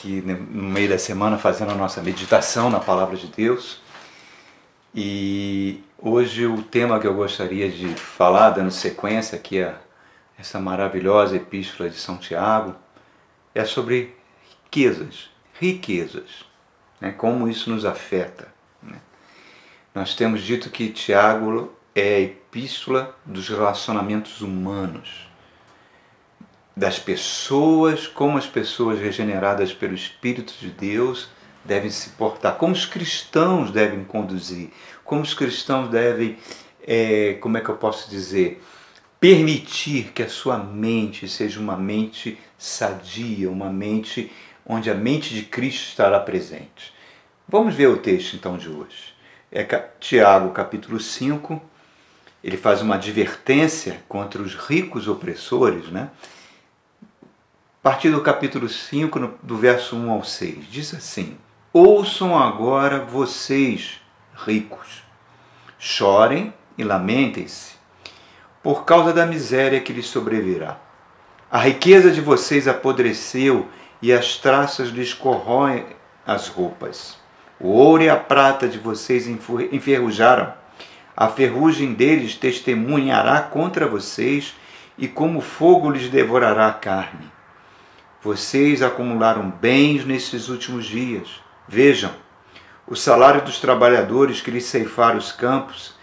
aqui no meio da semana fazendo a nossa meditação na palavra de Deus. E hoje o tema que eu gostaria de falar, dando sequência aqui a essa maravilhosa epístola de São Tiago, é sobre riquezas, riquezas, né? como isso nos afeta. Né? Nós temos dito que Tiago é a epístola dos relacionamentos humanos das pessoas, como as pessoas regeneradas pelo Espírito de Deus devem se portar, como os cristãos devem conduzir, como os cristãos devem, é, como é que eu posso dizer, permitir que a sua mente seja uma mente sadia, uma mente onde a mente de Cristo estará presente. Vamos ver o texto então de hoje. É Tiago capítulo 5, ele faz uma advertência contra os ricos opressores, né? A partir do capítulo 5, do verso 1 ao 6, diz assim: Ouçam agora vocês, ricos, chorem e lamentem-se por causa da miséria que lhes sobrevirá. A riqueza de vocês apodreceu e as traças lhes corroem as roupas. O ouro e a prata de vocês enferrujaram. A ferrugem deles testemunhará contra vocês e como fogo lhes devorará a carne. Vocês acumularam bens nesses últimos dias. Vejam, o salário dos trabalhadores que lhes ceifaram os campos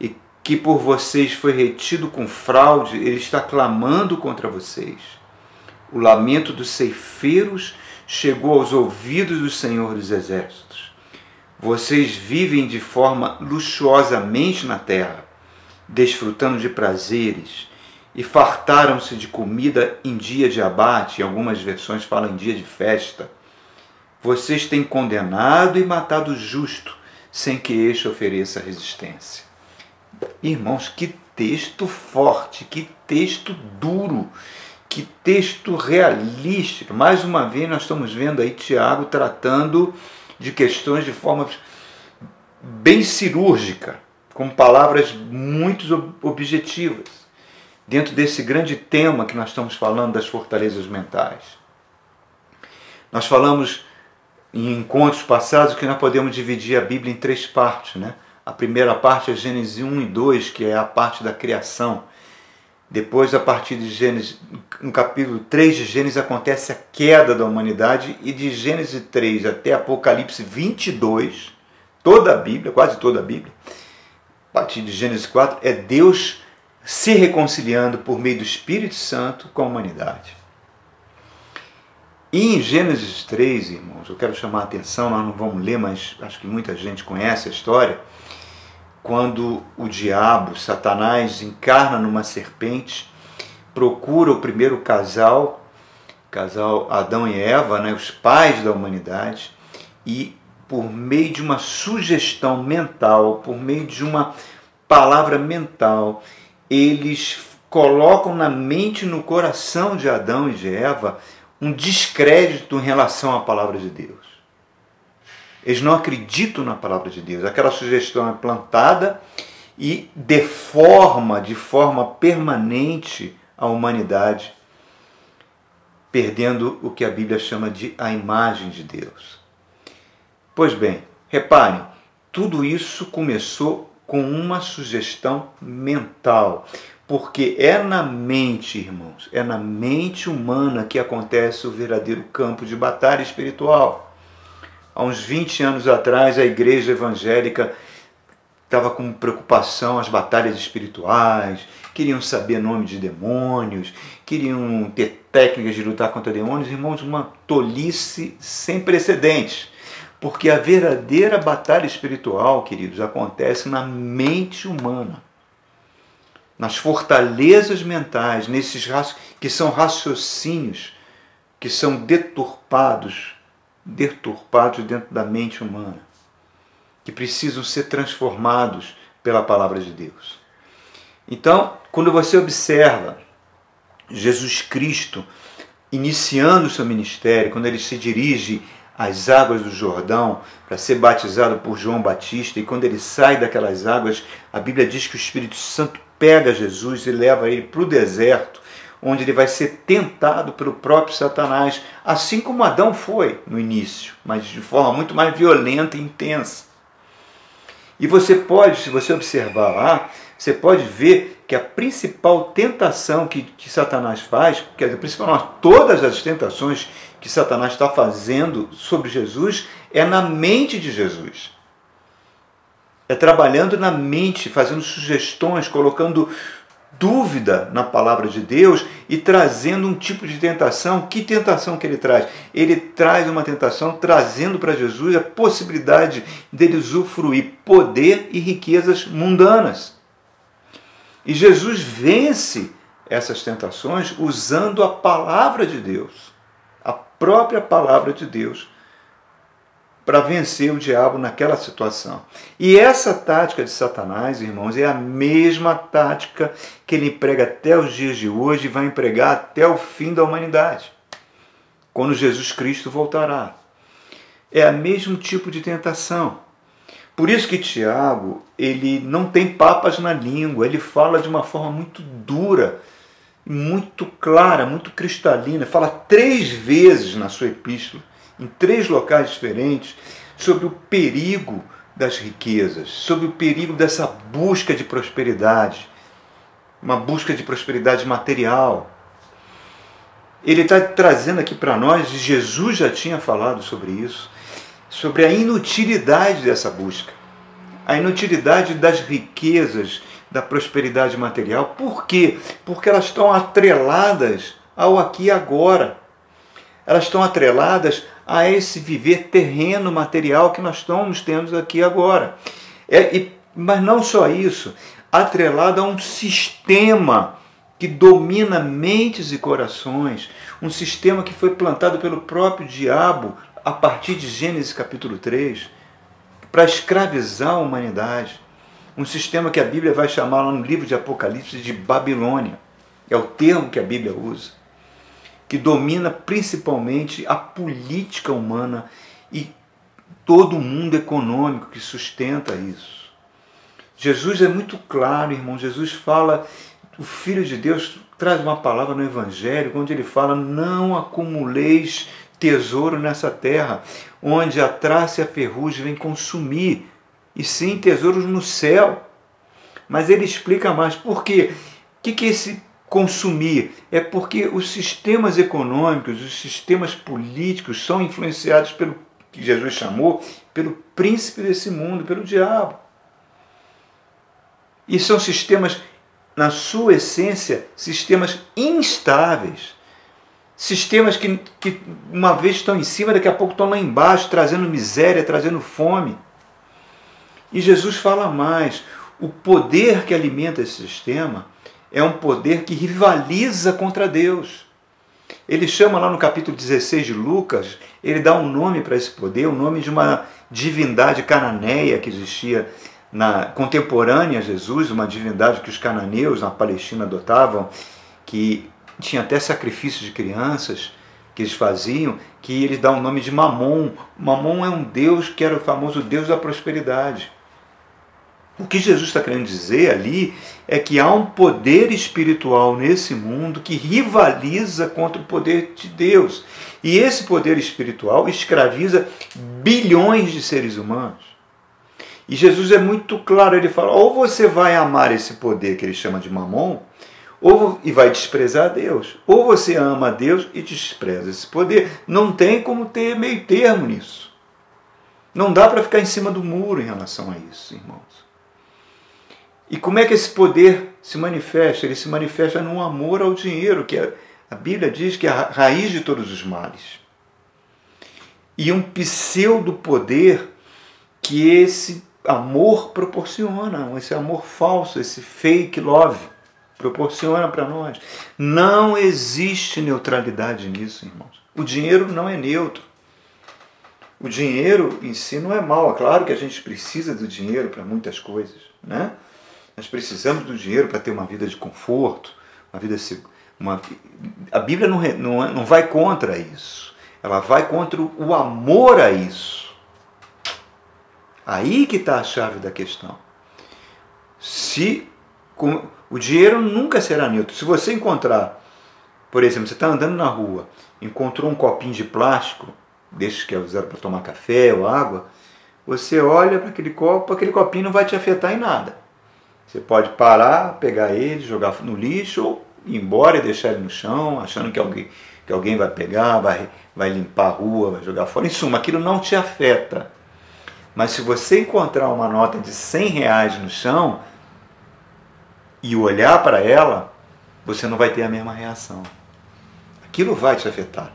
e que por vocês foi retido com fraude, ele está clamando contra vocês. O lamento dos ceifeiros chegou aos ouvidos do Senhor dos Exércitos. Vocês vivem de forma luxuosamente na terra, desfrutando de prazeres e fartaram-se de comida em dia de abate, algumas versões falam em dia de festa. Vocês têm condenado e matado o justo, sem que este ofereça resistência. Irmãos, que texto forte, que texto duro, que texto realístico. Mais uma vez nós estamos vendo aí Tiago tratando de questões de forma bem cirúrgica, com palavras muito objetivas dentro desse grande tema que nós estamos falando das fortalezas mentais. Nós falamos em encontros passados que nós podemos dividir a Bíblia em três partes. Né? A primeira parte é Gênesis 1 e 2, que é a parte da criação. Depois, a partir de Gênesis, no capítulo 3 de Gênesis, acontece a queda da humanidade, e de Gênesis 3 até Apocalipse 22, toda a Bíblia, quase toda a Bíblia, a partir de Gênesis 4, é Deus se reconciliando por meio do Espírito Santo com a humanidade. E em Gênesis 3, irmãos, eu quero chamar a atenção, nós não vamos ler, mas acho que muita gente conhece a história, quando o diabo, Satanás, encarna numa serpente, procura o primeiro casal, casal Adão e Eva, né, os pais da humanidade, e por meio de uma sugestão mental, por meio de uma palavra mental, eles colocam na mente e no coração de Adão e de Eva um descrédito em relação à palavra de Deus. Eles não acreditam na palavra de Deus. Aquela sugestão é plantada e deforma de forma permanente a humanidade, perdendo o que a Bíblia chama de a imagem de Deus. Pois bem, reparem, tudo isso começou com uma sugestão mental. Porque é na mente, irmãos, é na mente humana que acontece o verdadeiro campo de batalha espiritual. Há uns 20 anos atrás, a igreja evangélica estava com preocupação as batalhas espirituais, queriam saber nome de demônios, queriam ter técnicas de lutar contra demônios. Irmãos, uma tolice sem precedentes. Porque a verdadeira batalha espiritual, queridos, acontece na mente humana, nas fortalezas mentais, nesses que são raciocínios que são deturpados, deturpados dentro da mente humana, que precisam ser transformados pela palavra de Deus. Então, quando você observa Jesus Cristo iniciando o seu ministério, quando ele se dirige as águas do Jordão para ser batizado por João Batista, e quando ele sai daquelas águas, a Bíblia diz que o Espírito Santo pega Jesus e leva ele para o deserto, onde ele vai ser tentado pelo próprio Satanás, assim como Adão foi no início, mas de forma muito mais violenta e intensa. E você pode, se você observar lá, você pode ver que a principal tentação que, que Satanás faz, quer dizer, principalmente todas as tentações que Satanás está fazendo sobre Jesus, é na mente de Jesus. É trabalhando na mente, fazendo sugestões, colocando dúvida na palavra de Deus e trazendo um tipo de tentação. Que tentação que ele traz? Ele traz uma tentação trazendo para Jesus a possibilidade dele usufruir poder e riquezas mundanas. E Jesus vence essas tentações usando a palavra de Deus, própria palavra de Deus para vencer o diabo naquela situação. E essa tática de Satanás, irmãos, é a mesma tática que ele emprega até os dias de hoje e vai empregar até o fim da humanidade, quando Jesus Cristo voltará. É o mesmo tipo de tentação. Por isso que Tiago, ele não tem papas na língua, ele fala de uma forma muito dura, muito clara, muito cristalina, fala três vezes na sua epístola em três locais diferentes sobre o perigo das riquezas, sobre o perigo dessa busca de prosperidade, uma busca de prosperidade material. Ele está trazendo aqui para nós, e Jesus já tinha falado sobre isso, sobre a inutilidade dessa busca, a inutilidade das riquezas, da prosperidade material. Por quê? Porque elas estão atreladas ao aqui e agora. Elas estão atreladas a esse viver terreno material que nós estamos tendo aqui agora. É, e, mas não só isso, atrelado a um sistema que domina mentes e corações, um sistema que foi plantado pelo próprio diabo a partir de Gênesis capítulo 3, para escravizar a humanidade. Um sistema que a Bíblia vai chamar no livro de Apocalipse de Babilônia. É o termo que a Bíblia usa que domina principalmente a política humana e todo o mundo econômico que sustenta isso. Jesus é muito claro, irmão. Jesus fala, o Filho de Deus traz uma palavra no Evangelho, onde ele fala: Não acumuleis tesouro nessa terra, onde a traça e a ferrugem vêm consumir, e sim tesouros no céu. Mas ele explica mais por quê. O que, que esse consumir, é porque os sistemas econômicos, os sistemas políticos são influenciados pelo que Jesus chamou, pelo príncipe desse mundo, pelo diabo. E são sistemas, na sua essência, sistemas instáveis. Sistemas que, que uma vez estão em cima, daqui a pouco estão lá embaixo, trazendo miséria, trazendo fome. E Jesus fala mais: o poder que alimenta esse sistema é um poder que rivaliza contra Deus. Ele chama lá no capítulo 16 de Lucas, ele dá um nome para esse poder, o um nome de uma divindade cananeia que existia na contemporânea a Jesus, uma divindade que os cananeus na Palestina adotavam, que tinha até sacrifícios de crianças que eles faziam, que eles dão o nome de Mamon. Mamon é um deus que era o famoso deus da prosperidade. O que Jesus está querendo dizer ali é que há um poder espiritual nesse mundo que rivaliza contra o poder de Deus. E esse poder espiritual escraviza bilhões de seres humanos. E Jesus é muito claro, ele fala: ou você vai amar esse poder que ele chama de mamon, ou e vai desprezar Deus, ou você ama Deus e despreza esse poder. Não tem como ter meio termo nisso. Não dá para ficar em cima do muro em relação a isso, irmãos. E como é que esse poder se manifesta? Ele se manifesta no amor ao dinheiro, que a Bíblia diz que é a raiz de todos os males. E um pseudo poder que esse amor proporciona, esse amor falso, esse fake love proporciona para nós. Não existe neutralidade nisso, irmãos. O dinheiro não é neutro. O dinheiro em si não é mal. É claro que a gente precisa do dinheiro para muitas coisas, né? Nós precisamos do dinheiro para ter uma vida de conforto, uma vida uma, a Bíblia não, não, não vai contra isso. Ela vai contra o amor a isso. Aí que está a chave da questão. Se com, o dinheiro nunca será neutro. Se você encontrar Por exemplo, você está andando na rua, encontrou um copinho de plástico, desses que é usado para tomar café ou água, você olha para aquele copo, aquele copinho não vai te afetar em nada. Você pode parar, pegar ele, jogar no lixo ou ir embora e deixar ele no chão, achando que alguém, que alguém vai pegar, vai, vai limpar a rua, vai jogar fora. Em suma, aquilo não te afeta. Mas se você encontrar uma nota de 100 reais no chão e olhar para ela, você não vai ter a mesma reação. Aquilo vai te afetar.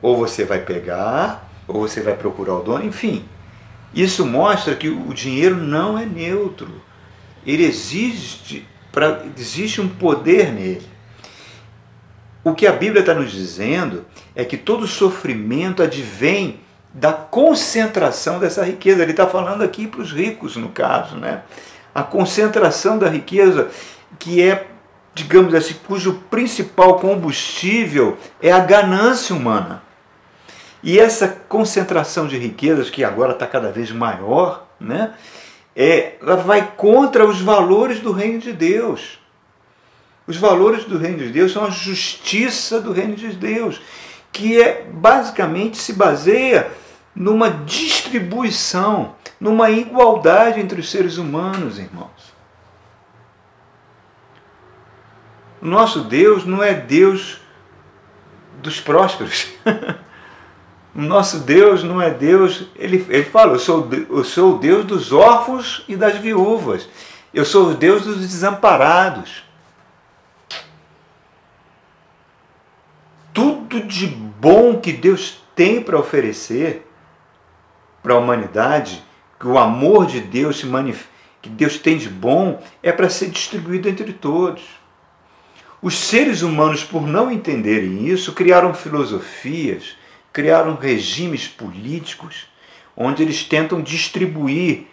Ou você vai pegar, ou você vai procurar o dono, enfim. Isso mostra que o dinheiro não é neutro. Ele existe, pra, existe um poder nele. O que a Bíblia está nos dizendo é que todo sofrimento advém da concentração dessa riqueza. Ele está falando aqui para os ricos, no caso, né? A concentração da riqueza, que é, digamos assim, cujo principal combustível é a ganância humana. E essa concentração de riquezas, que agora está cada vez maior, né? É, ela vai contra os valores do reino de Deus. Os valores do reino de Deus são a justiça do reino de Deus, que é basicamente se baseia numa distribuição, numa igualdade entre os seres humanos, irmãos. O nosso Deus não é Deus dos prósperos. O nosso Deus não é Deus, ele, ele fala, eu sou, eu sou o Deus dos órfãos e das viúvas. Eu sou o Deus dos desamparados. Tudo de bom que Deus tem para oferecer para a humanidade, que o amor de Deus se manif... que Deus tem de bom, é para ser distribuído entre todos. Os seres humanos, por não entenderem isso, criaram filosofias criaram regimes políticos onde eles tentam distribuir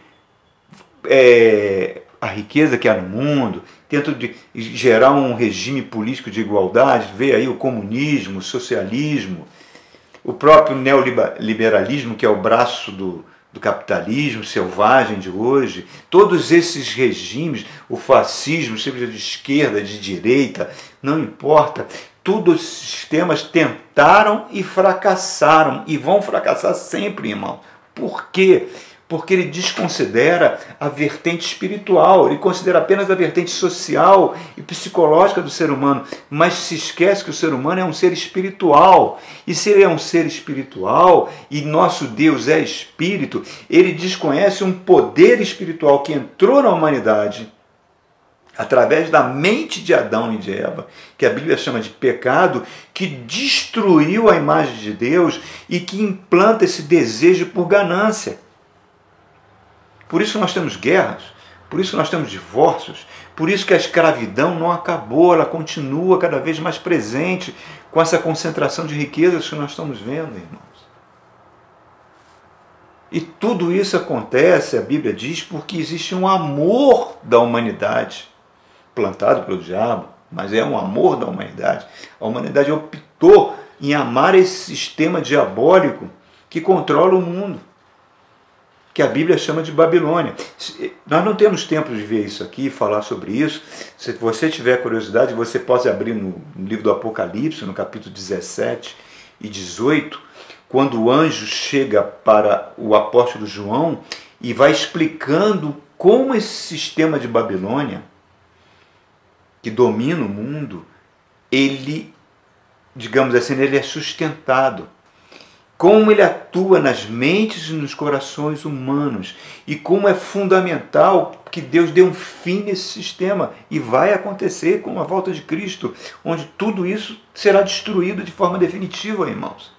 é, a riqueza que há no mundo, tentam de, gerar um regime político de igualdade, vê aí o comunismo, o socialismo, o próprio neoliberalismo, que é o braço do, do capitalismo selvagem de hoje, todos esses regimes, o fascismo, seja de esquerda, de direita, não importa, todos os sistemas tentaram e fracassaram e vão fracassar sempre, irmão. Por quê? Porque ele desconsidera a vertente espiritual, ele considera apenas a vertente social e psicológica do ser humano, mas se esquece que o ser humano é um ser espiritual. E se ele é um ser espiritual e nosso Deus é espírito, ele desconhece um poder espiritual que entrou na humanidade através da mente de Adão e de Eva, que a Bíblia chama de pecado, que destruiu a imagem de Deus e que implanta esse desejo por ganância. Por isso nós temos guerras, por isso nós temos divórcios, por isso que a escravidão não acabou, ela continua cada vez mais presente com essa concentração de riquezas que nós estamos vendo, irmãos. E tudo isso acontece, a Bíblia diz, porque existe um amor da humanidade plantado pelo diabo, mas é um amor da humanidade. A humanidade optou em amar esse sistema diabólico que controla o mundo, que a Bíblia chama de Babilônia. Nós não temos tempo de ver isso aqui, falar sobre isso. Se você tiver curiosidade, você pode abrir no livro do Apocalipse, no capítulo 17 e 18, quando o anjo chega para o apóstolo João e vai explicando como esse sistema de Babilônia que domina o mundo, ele, digamos assim, ele é sustentado. Como ele atua nas mentes e nos corações humanos e como é fundamental que Deus dê um fim nesse sistema e vai acontecer com a volta de Cristo, onde tudo isso será destruído de forma definitiva, irmãos.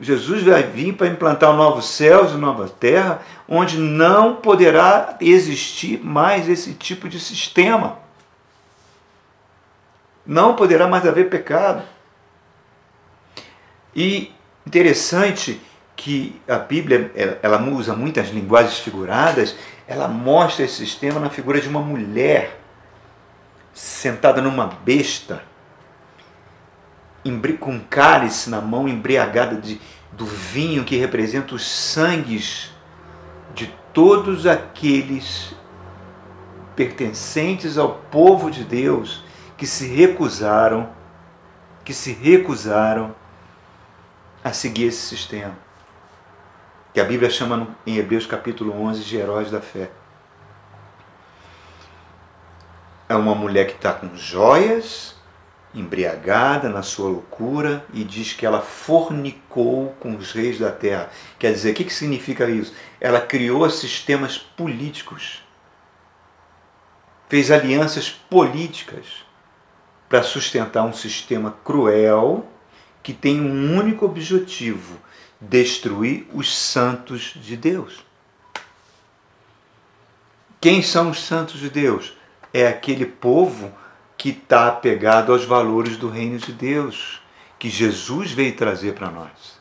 Jesus vai vir para implantar novos céus e nova terra, onde não poderá existir mais esse tipo de sistema. Não poderá mais haver pecado. E interessante que a Bíblia ela usa muitas linguagens figuradas, ela mostra esse sistema na figura de uma mulher sentada numa besta, com cálice na mão, embriagada de, do vinho que representa os sangues de todos aqueles pertencentes ao povo de Deus que se recusaram que se recusaram a seguir esse sistema. Que a Bíblia chama em Hebreus capítulo 11 de heróis da fé. É uma mulher que está com joias, embriagada na sua loucura e diz que ela fornicou com os reis da terra. Quer dizer, o que, que significa isso? Ela criou sistemas políticos, fez alianças políticas para sustentar um sistema cruel que tem um único objetivo: destruir os santos de Deus. Quem são os santos de Deus? É aquele povo que está apegado aos valores do reino de Deus, que Jesus veio trazer para nós.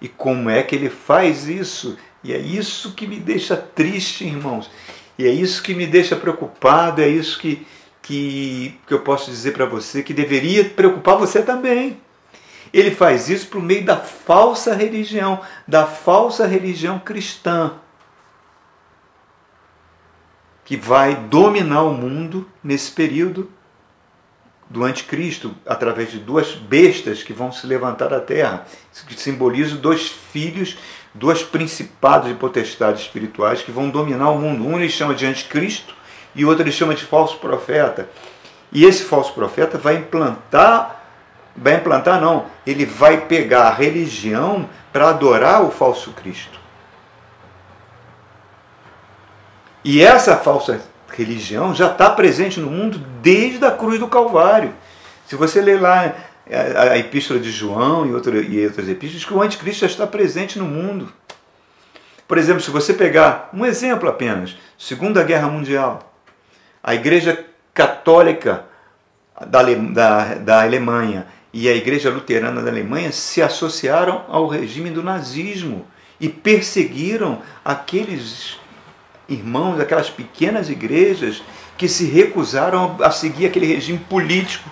E como é que ele faz isso? E é isso que me deixa triste, irmãos. E é isso que me deixa preocupado, é isso que, que, que eu posso dizer para você que deveria preocupar você também. Ele faz isso por meio da falsa religião, da falsa religião cristã, que vai dominar o mundo nesse período do anticristo, através de duas bestas que vão se levantar da terra, que simbolizam dois filhos, dois principados e potestades espirituais que vão dominar o mundo. Um ele chama de anticristo e o outro ele chama de falso profeta. E esse falso profeta vai implantar, vai implantar não, ele vai pegar a religião para adorar o falso Cristo. E essa falsa religião já está presente no mundo desde a cruz do Calvário. Se você ler lá a, a Epístola de João e, outro, e outras epístolas, que o anticristo já está presente no mundo. Por exemplo, se você pegar um exemplo apenas, Segunda Guerra Mundial, a Igreja Católica da, da, da Alemanha e a Igreja Luterana da Alemanha se associaram ao regime do nazismo e perseguiram aqueles irmãos daquelas pequenas igrejas que se recusaram a seguir aquele regime político.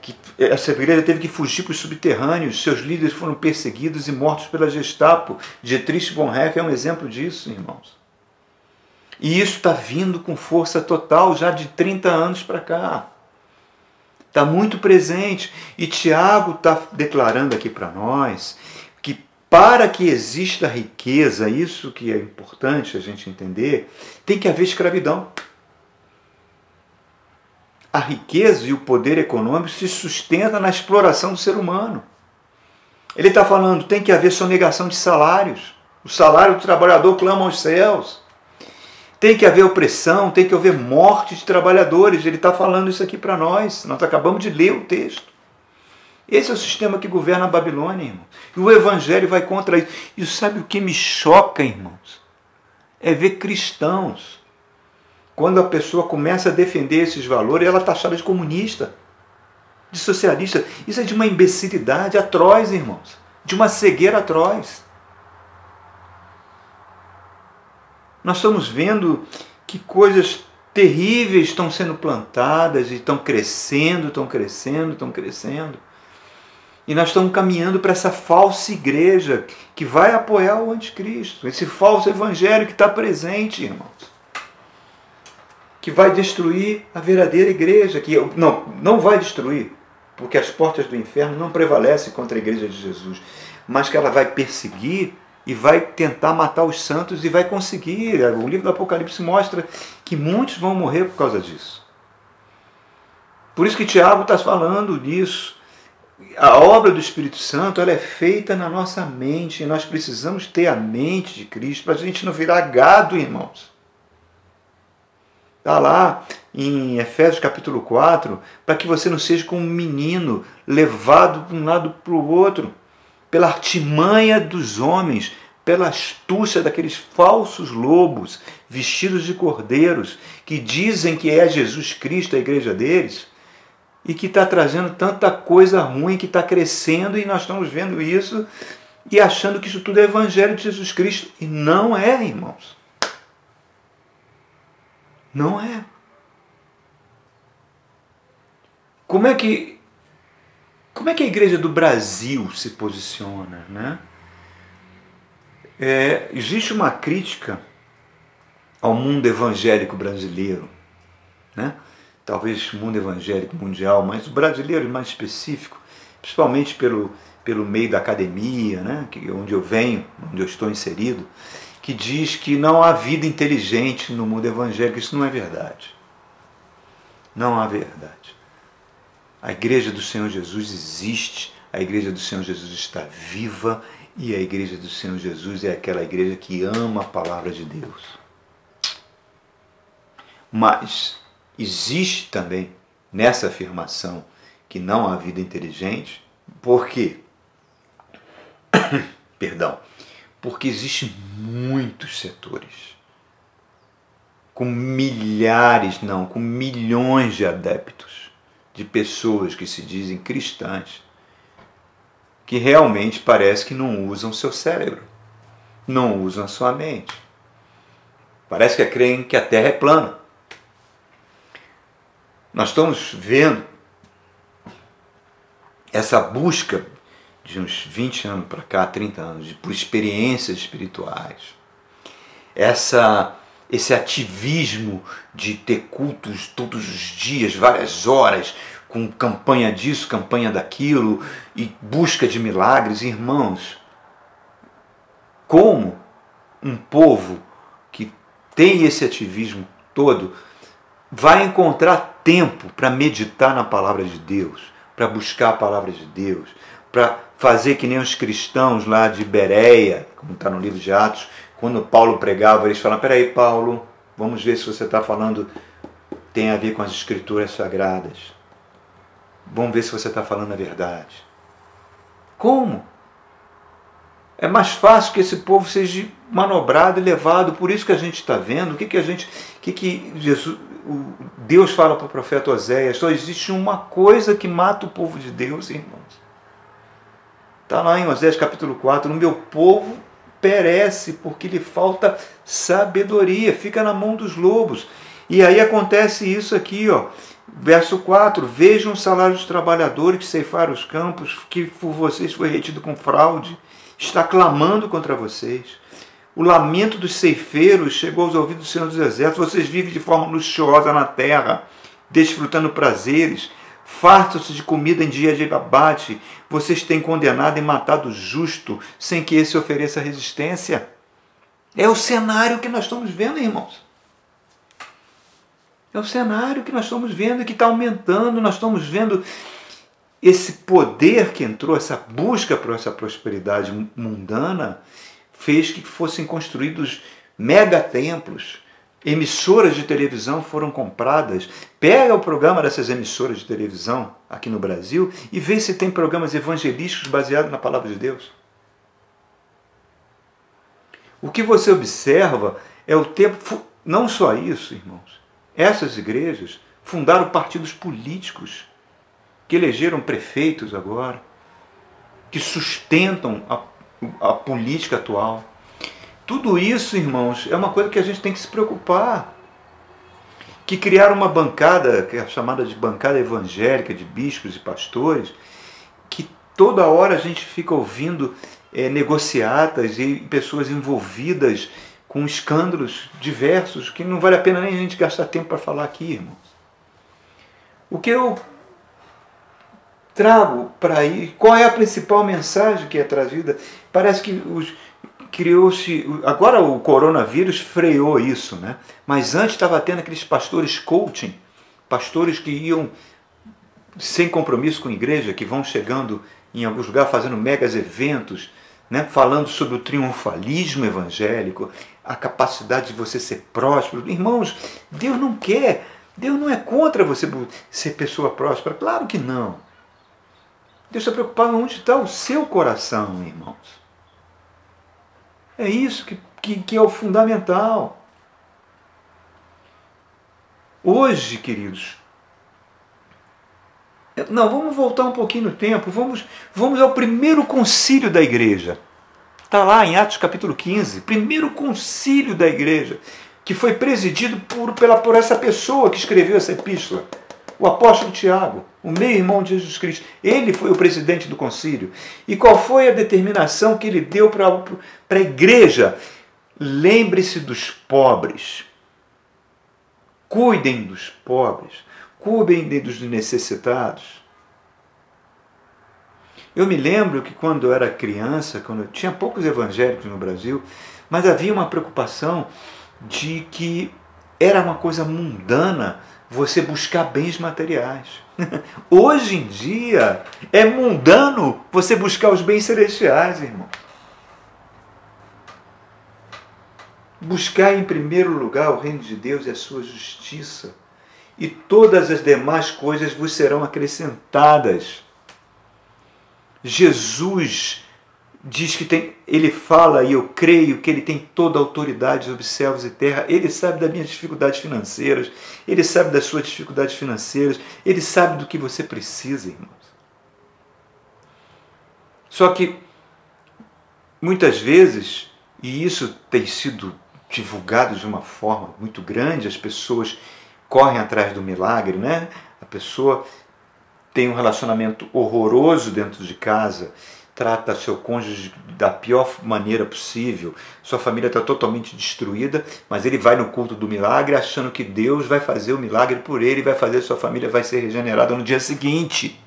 Que essa igreja teve que fugir para os subterrâneos, seus líderes foram perseguidos e mortos pela Gestapo. Dietrich Bonhoeffer é um exemplo disso, irmãos. E isso está vindo com força total já de 30 anos para cá. Está muito presente. E Tiago está declarando aqui para nós para que exista riqueza, isso que é importante a gente entender, tem que haver escravidão. A riqueza e o poder econômico se sustenta na exploração do ser humano. Ele está falando, tem que haver sonegação de salários. O salário do trabalhador clama aos céus. Tem que haver opressão, tem que haver morte de trabalhadores. Ele está falando isso aqui para nós. Nós acabamos de ler o texto. Esse é o sistema que governa a Babilônia, irmão. E o Evangelho vai contra isso. E sabe o que me choca, irmãos? É ver cristãos. Quando a pessoa começa a defender esses valores, ela está achada de comunista, de socialista. Isso é de uma imbecilidade atroz, irmãos. De uma cegueira atroz. Nós estamos vendo que coisas terríveis estão sendo plantadas e estão crescendo, estão crescendo, estão crescendo. E nós estamos caminhando para essa falsa igreja que vai apoiar o anticristo, esse falso evangelho que está presente, irmãos. Que vai destruir a verdadeira igreja, que não, não vai destruir, porque as portas do inferno não prevalecem contra a igreja de Jesus, mas que ela vai perseguir e vai tentar matar os santos e vai conseguir. O livro do Apocalipse mostra que muitos vão morrer por causa disso. Por isso que Tiago está falando disso a obra do Espírito Santo ela é feita na nossa mente e nós precisamos ter a mente de Cristo para a gente não virar gado, irmãos. Está lá em Efésios capítulo 4, para que você não seja como um menino levado de um lado para o outro, pela artimanha dos homens, pela astúcia daqueles falsos lobos vestidos de cordeiros que dizem que é Jesus Cristo a igreja deles e que está trazendo tanta coisa ruim, que está crescendo e nós estamos vendo isso e achando que isso tudo é Evangelho de Jesus Cristo. E não é, irmãos. Não é. Como é que como é que a igreja do Brasil se posiciona, né? É, existe uma crítica ao mundo evangélico brasileiro, né? talvez mundo evangélico mundial, mas o brasileiro mais específico, principalmente pelo, pelo meio da academia, né, que, onde eu venho, onde eu estou inserido, que diz que não há vida inteligente no mundo evangélico. Isso não é verdade. Não há verdade. A igreja do Senhor Jesus existe, a igreja do Senhor Jesus está viva e a igreja do Senhor Jesus é aquela igreja que ama a palavra de Deus. Mas existe também nessa afirmação que não há vida inteligente, por quê? Perdão. Porque existem muitos setores com milhares, não, com milhões de adeptos, de pessoas que se dizem cristãs, que realmente parece que não usam seu cérebro, não usam a sua mente. Parece que creem que a Terra é plana. Nós estamos vendo essa busca de uns 20 anos para cá, 30 anos, por experiências espirituais. Essa esse ativismo de ter cultos todos os dias, várias horas, com campanha disso, campanha daquilo e busca de milagres, irmãos. Como um povo que tem esse ativismo todo vai encontrar tempo para meditar na palavra de Deus, para buscar a palavra de Deus, para fazer que nem os cristãos lá de Bereia, como está no livro de Atos, quando Paulo pregava, eles falavam: peraí, Paulo, vamos ver se você está falando tem a ver com as escrituras sagradas. Vamos ver se você está falando a verdade. Como? É mais fácil que esse povo seja manobrado e levado. Por isso que a gente está vendo. O que, que a gente. O que, que Jesus, o Deus fala para o profeta Oséias? Só existe uma coisa que mata o povo de Deus, irmãos. Está lá em Oséias capítulo 4. O meu povo perece porque lhe falta sabedoria. Fica na mão dos lobos. E aí acontece isso aqui, ó. Verso 4: Vejam o salário dos trabalhadores que ceifaram os campos, que por vocês foi retido com fraude, está clamando contra vocês. O lamento dos ceifeiros chegou aos ouvidos do Senhor dos Exércitos. Vocês vivem de forma luxuosa na terra, desfrutando prazeres, fartam-se de comida em dia de abate. Vocês têm condenado e matado o justo, sem que esse ofereça resistência. É o cenário que nós estamos vendo, irmãos. É o cenário que nós estamos vendo que está aumentando, nós estamos vendo esse poder que entrou, essa busca por essa prosperidade mundana, fez que fossem construídos megatemplos, emissoras de televisão foram compradas. Pega o programa dessas emissoras de televisão aqui no Brasil e vê se tem programas evangelísticos baseados na palavra de Deus. O que você observa é o tempo, não só isso, irmãos, essas igrejas fundaram partidos políticos que elegeram prefeitos agora, que sustentam a, a política atual. Tudo isso, irmãos, é uma coisa que a gente tem que se preocupar. Que criaram uma bancada, que é chamada de bancada evangélica de bispos e pastores, que toda hora a gente fica ouvindo é, negociatas e pessoas envolvidas com escândalos diversos que não vale a pena nem a gente gastar tempo para falar aqui, irmãos. O que eu trago para aí, qual é a principal mensagem que é trazida? Parece que criou-se, agora o coronavírus freou isso, né? Mas antes estava tendo aqueles pastores coaching, pastores que iam sem compromisso com a igreja, que vão chegando em alguns lugares fazendo megas eventos, né, falando sobre o triunfalismo evangélico, a capacidade de você ser próspero. Irmãos, Deus não quer, Deus não é contra você ser pessoa próspera. Claro que não. Deus está preocupado onde está o seu coração, irmãos. É isso que, que, que é o fundamental. Hoje, queridos, não, vamos voltar um pouquinho no tempo, vamos, vamos ao primeiro concílio da igreja. Está lá em Atos capítulo 15, primeiro concílio da igreja, que foi presidido por, pela, por essa pessoa que escreveu essa epístola, o apóstolo Tiago, o meio-irmão de Jesus Cristo. Ele foi o presidente do concílio. E qual foi a determinação que ele deu para a igreja? Lembre-se dos pobres. Cuidem dos pobres cuidem dos necessitados. Eu me lembro que quando eu era criança, quando tinha poucos evangélicos no Brasil, mas havia uma preocupação de que era uma coisa mundana você buscar bens materiais. Hoje em dia é mundano você buscar os bens celestiais, irmão. Buscar em primeiro lugar o reino de Deus e a sua justiça, e todas as demais coisas vos serão acrescentadas. Jesus diz que tem, ele fala e eu creio que ele tem toda a autoridade sobre céus e terra. Ele sabe das minhas dificuldades financeiras, ele sabe das suas dificuldades financeiras, ele sabe do que você precisa, irmãos. Só que muitas vezes, e isso tem sido divulgado de uma forma muito grande, as pessoas correm atrás do milagre, né? A pessoa tem um relacionamento horroroso dentro de casa, trata seu cônjuge da pior maneira possível, sua família está totalmente destruída, mas ele vai no culto do milagre achando que Deus vai fazer o milagre por ele, vai fazer sua família vai ser regenerada no dia seguinte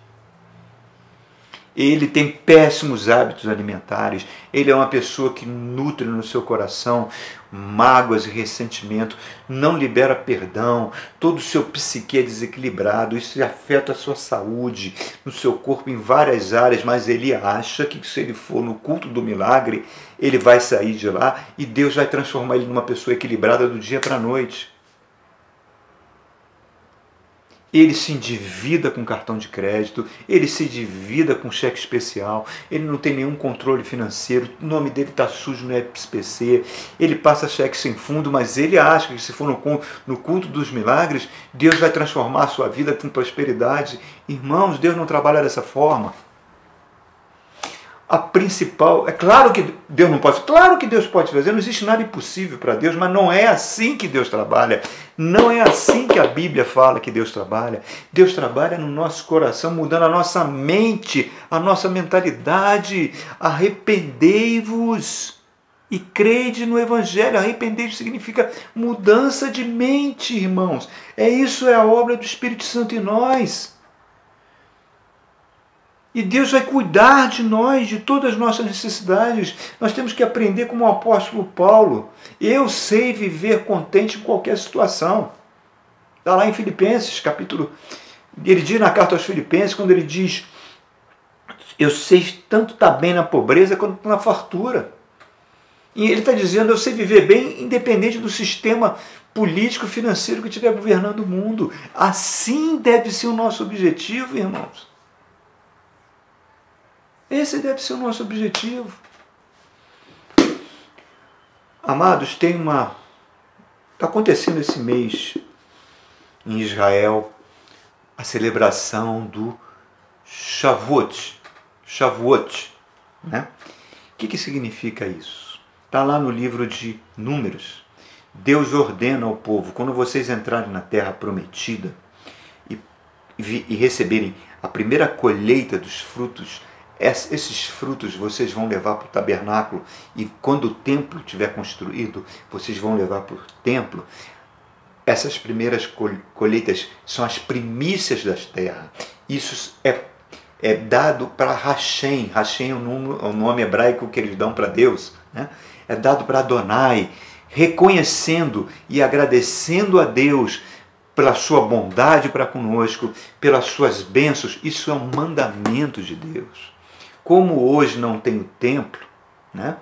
ele tem péssimos hábitos alimentares, ele é uma pessoa que nutre no seu coração mágoas e ressentimento, não libera perdão, todo o seu psique é desequilibrado, isso afeta a sua saúde, no seu corpo em várias áreas, mas ele acha que se ele for no culto do milagre, ele vai sair de lá e Deus vai transformar ele numa pessoa equilibrada do dia para a noite ele se endivida com cartão de crédito, ele se endivida com cheque especial, ele não tem nenhum controle financeiro, o nome dele está sujo no SPC, ele passa cheque sem fundo, mas ele acha que se for no, culto dos milagres, Deus vai transformar a sua vida com prosperidade. Irmãos, Deus não trabalha dessa forma a principal. É claro que Deus não pode, claro que Deus pode fazer, não existe nada impossível para Deus, mas não é assim que Deus trabalha. Não é assim que a Bíblia fala que Deus trabalha. Deus trabalha no nosso coração, mudando a nossa mente, a nossa mentalidade. Arrependei-vos e crede no Evangelho. Arrependei-vos significa mudança de mente, irmãos. É isso, é a obra do Espírito Santo em nós. E Deus vai cuidar de nós, de todas as nossas necessidades. Nós temos que aprender como o apóstolo Paulo. Eu sei viver contente em qualquer situação. Está lá em Filipenses, capítulo. Ele diz na carta aos Filipenses, quando ele diz: Eu sei tanto estar bem na pobreza quanto na fartura. E ele está dizendo: Eu sei viver bem, independente do sistema político financeiro que estiver governando o mundo. Assim deve ser o nosso objetivo, irmãos. Esse deve ser o nosso objetivo. Amados, tem uma. Está acontecendo esse mês em Israel a celebração do Shavuot. Shavuot. Né? O que, que significa isso? Está lá no livro de Números. Deus ordena ao povo, quando vocês entrarem na terra prometida e, e, receberem a primeira colheita dos frutos esses frutos vocês vão levar para o tabernáculo e quando o templo estiver construído, vocês vão levar para o templo. Essas primeiras colheitas são as primícias das terras. Isso é, é dado para Hashem. Hashem é o nome, é o nome hebraico que eles dão para Deus. Né? É dado para Adonai, reconhecendo e agradecendo a Deus pela sua bondade para conosco, pelas suas bênçãos. Isso é um mandamento de Deus. Como hoje não tem o templo, né?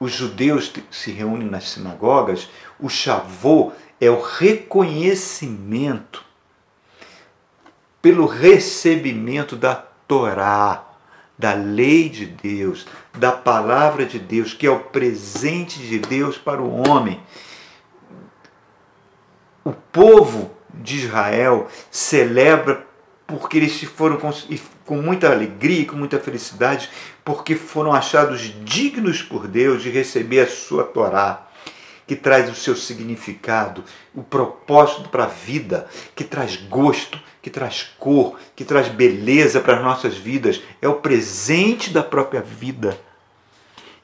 os judeus se reúnem nas sinagogas, o chavô é o reconhecimento pelo recebimento da Torá, da lei de Deus, da palavra de Deus, que é o presente de Deus para o homem. O povo de Israel celebra porque eles foram com muita alegria e com muita felicidade, porque foram achados dignos por Deus de receber a sua Torá, que traz o seu significado, o propósito para a vida, que traz gosto, que traz cor, que traz beleza para as nossas vidas, é o presente da própria vida.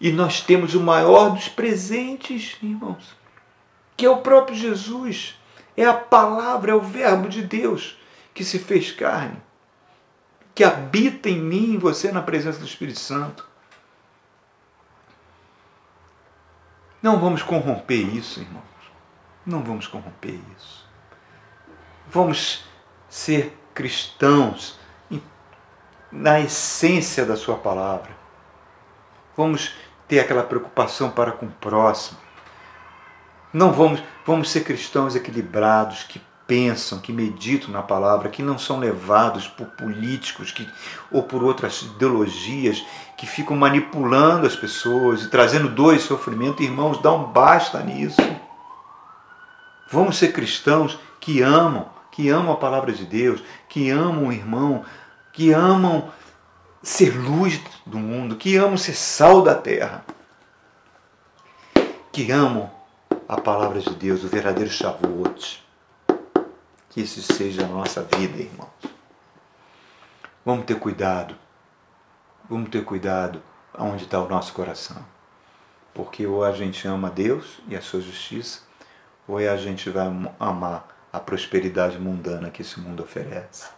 E nós temos o maior dos presentes, irmãos, que é o próprio Jesus, é a palavra, é o Verbo de Deus que se fez carne, que habita em mim e você na presença do Espírito Santo. Não vamos corromper isso, irmãos. Não vamos corromper isso. Vamos ser cristãos na essência da Sua palavra. Vamos ter aquela preocupação para com o próximo. Não vamos, vamos ser cristãos equilibrados, que pensam, que meditam na palavra, que não são levados por políticos que, ou por outras ideologias que ficam manipulando as pessoas e trazendo dor e sofrimento. Irmãos, dá um basta nisso. Vamos ser cristãos que amam, que amam a palavra de Deus, que amam o irmão, que amam ser luz do mundo, que amam ser sal da terra, que amam a palavra de Deus, o verdadeiro Shavuot. Que isso seja a nossa vida, irmãos. Vamos ter cuidado. Vamos ter cuidado aonde está o nosso coração. Porque ou a gente ama Deus e a sua justiça, ou a gente vai amar a prosperidade mundana que esse mundo oferece.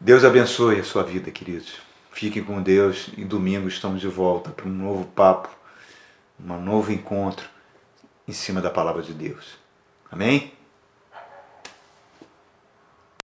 Deus abençoe a sua vida, queridos. Fiquem com Deus e domingo estamos de volta para um novo papo, um novo encontro em cima da palavra de Deus. Amém?